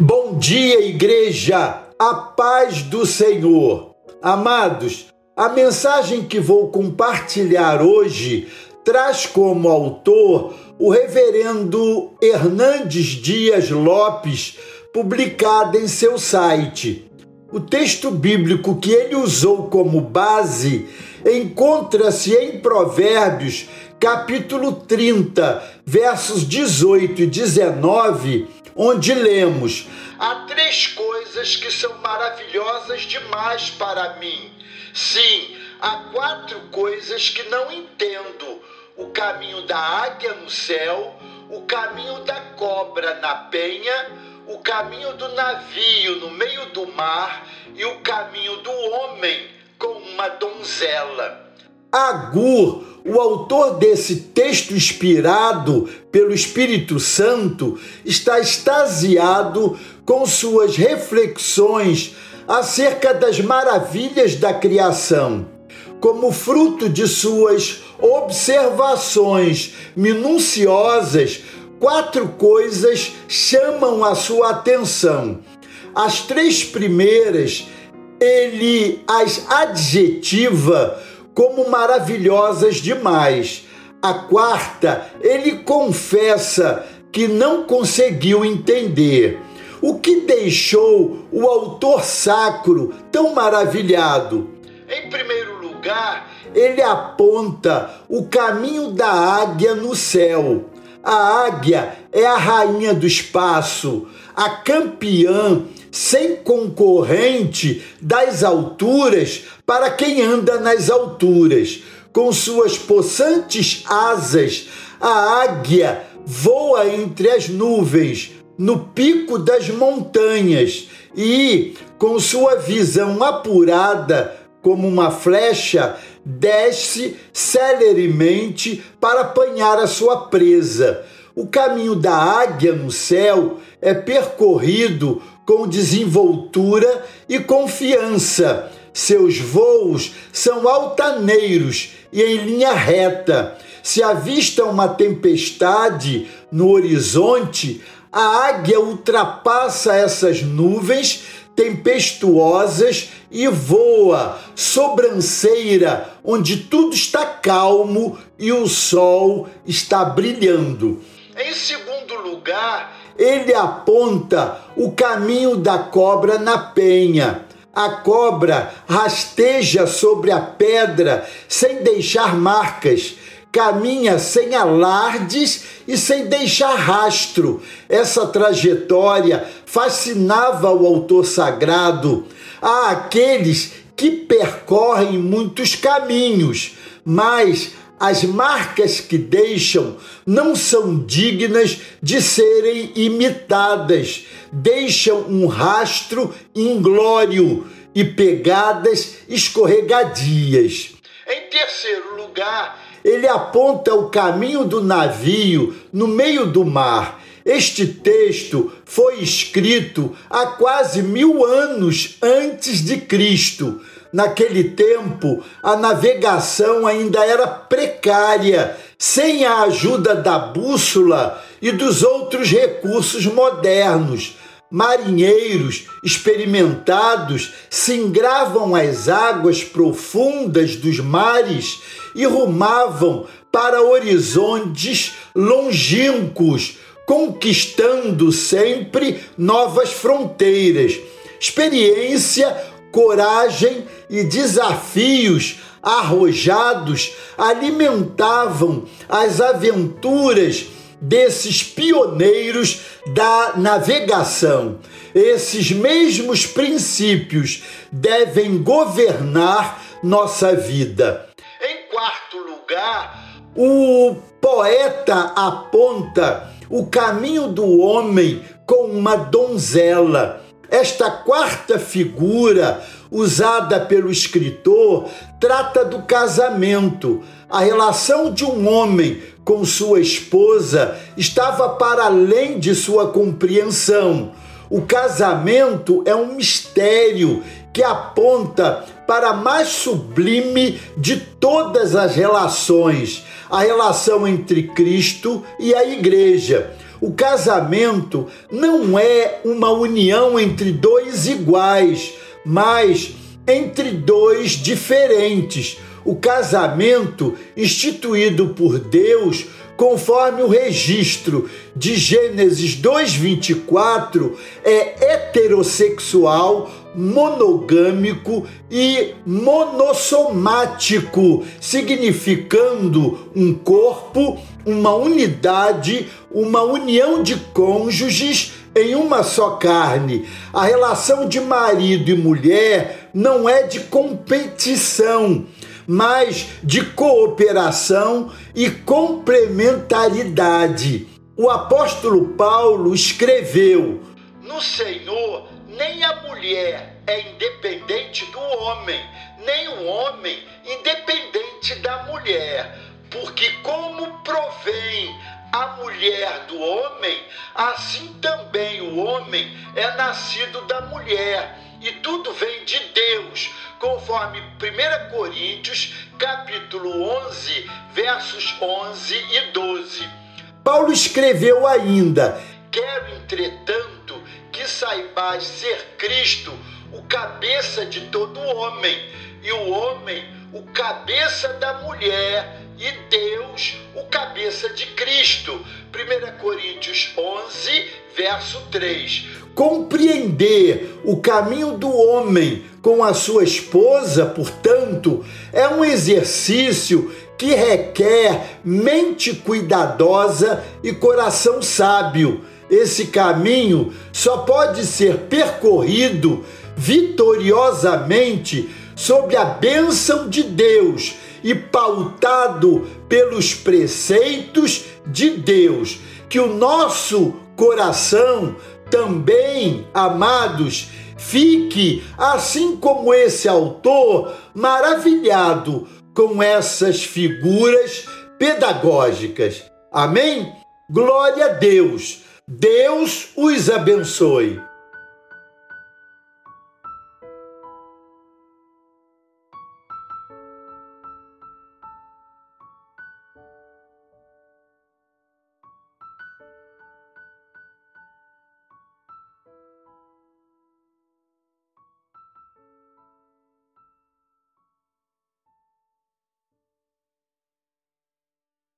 Bom dia, igreja! A paz do Senhor. Amados, a mensagem que vou compartilhar hoje traz como autor o reverendo Hernandes Dias Lopes, publicada em seu site. O texto bíblico que ele usou como base encontra-se em Provérbios, capítulo 30, versos 18 e 19 onde lemos: Há três coisas que são maravilhosas demais para mim. Sim, há quatro coisas que não entendo: o caminho da águia no céu, o caminho da cobra na penha, o caminho do navio no meio do mar e o caminho do homem com uma donzela. Agur, o autor desse texto inspirado pelo Espírito Santo, está extasiado com suas reflexões acerca das maravilhas da criação. Como fruto de suas observações minuciosas, quatro coisas chamam a sua atenção. As três primeiras, ele as adjetiva como maravilhosas demais. A quarta, ele confessa que não conseguiu entender. O que deixou o autor sacro tão maravilhado? Em primeiro lugar, ele aponta o caminho da águia no céu. A águia é a rainha do espaço, a campeã sem concorrente das alturas para quem anda nas alturas. Com suas possantes asas, a águia voa entre as nuvens, no pico das montanhas, e, com sua visão apurada como uma flecha, desce celeremente para apanhar a sua presa. O caminho da águia no céu é percorrido com desenvoltura e confiança. Seus voos são altaneiros e em linha reta. Se avista uma tempestade no horizonte, a águia ultrapassa essas nuvens tempestuosas e voa sobranceira, onde tudo está calmo e o sol está brilhando. Em segundo lugar, ele aponta o caminho da cobra na penha. A cobra rasteja sobre a pedra sem deixar marcas, caminha sem alardes e sem deixar rastro. Essa trajetória fascinava o autor sagrado. Há aqueles que percorrem muitos caminhos, mas as marcas que deixam não são dignas de serem imitadas, deixam um rastro inglório e pegadas escorregadias. Em terceiro lugar, ele aponta o caminho do navio no meio do mar. Este texto foi escrito há quase mil anos antes de Cristo Naquele tempo, a navegação ainda era precária, sem a ajuda da bússola e dos outros recursos modernos. Marinheiros experimentados singravam as águas profundas dos mares e rumavam para horizontes longínquos, conquistando sempre novas fronteiras. Experiência coragem e desafios arrojados alimentavam as aventuras desses pioneiros da navegação. Esses mesmos princípios devem governar nossa vida. Em quarto lugar, o poeta aponta o caminho do homem com uma donzela esta quarta figura, usada pelo escritor, trata do casamento. A relação de um homem com sua esposa estava para além de sua compreensão. O casamento é um mistério que aponta para a mais sublime de todas as relações, a relação entre Cristo e a Igreja. O casamento não é uma união entre dois iguais, mas entre dois diferentes. O casamento instituído por Deus conforme o registro de Gênesis 2:24, é heterossexual, monogâmico e monossomático, significando um corpo, uma unidade, uma união de cônjuges em uma só carne. A relação de marido e mulher não é de competição mas de cooperação e complementaridade. O apóstolo Paulo escreveu: No Senhor, nem a mulher é independente do homem, nem o homem independente da mulher, porque como provém a mulher do homem, assim também o homem é nascido da mulher, e tudo vem de Deus conforme 1 Coríntios, capítulo 11, versos 11 e 12. Paulo escreveu ainda: Quero, entretanto, saibais ser Cristo o cabeça de todo homem, e o homem o cabeça da mulher, e Deus o cabeça de Cristo. 1 Coríntios 11, verso 3. Compreender o caminho do homem com a sua esposa, portanto, é um exercício que requer mente cuidadosa e coração sábio. Esse caminho só pode ser percorrido vitoriosamente sob a bênção de Deus e pautado pelos preceitos de Deus. Que o nosso coração também, amados, fique, assim como esse autor, maravilhado com essas figuras pedagógicas. Amém? Glória a Deus. Deus os abençoe.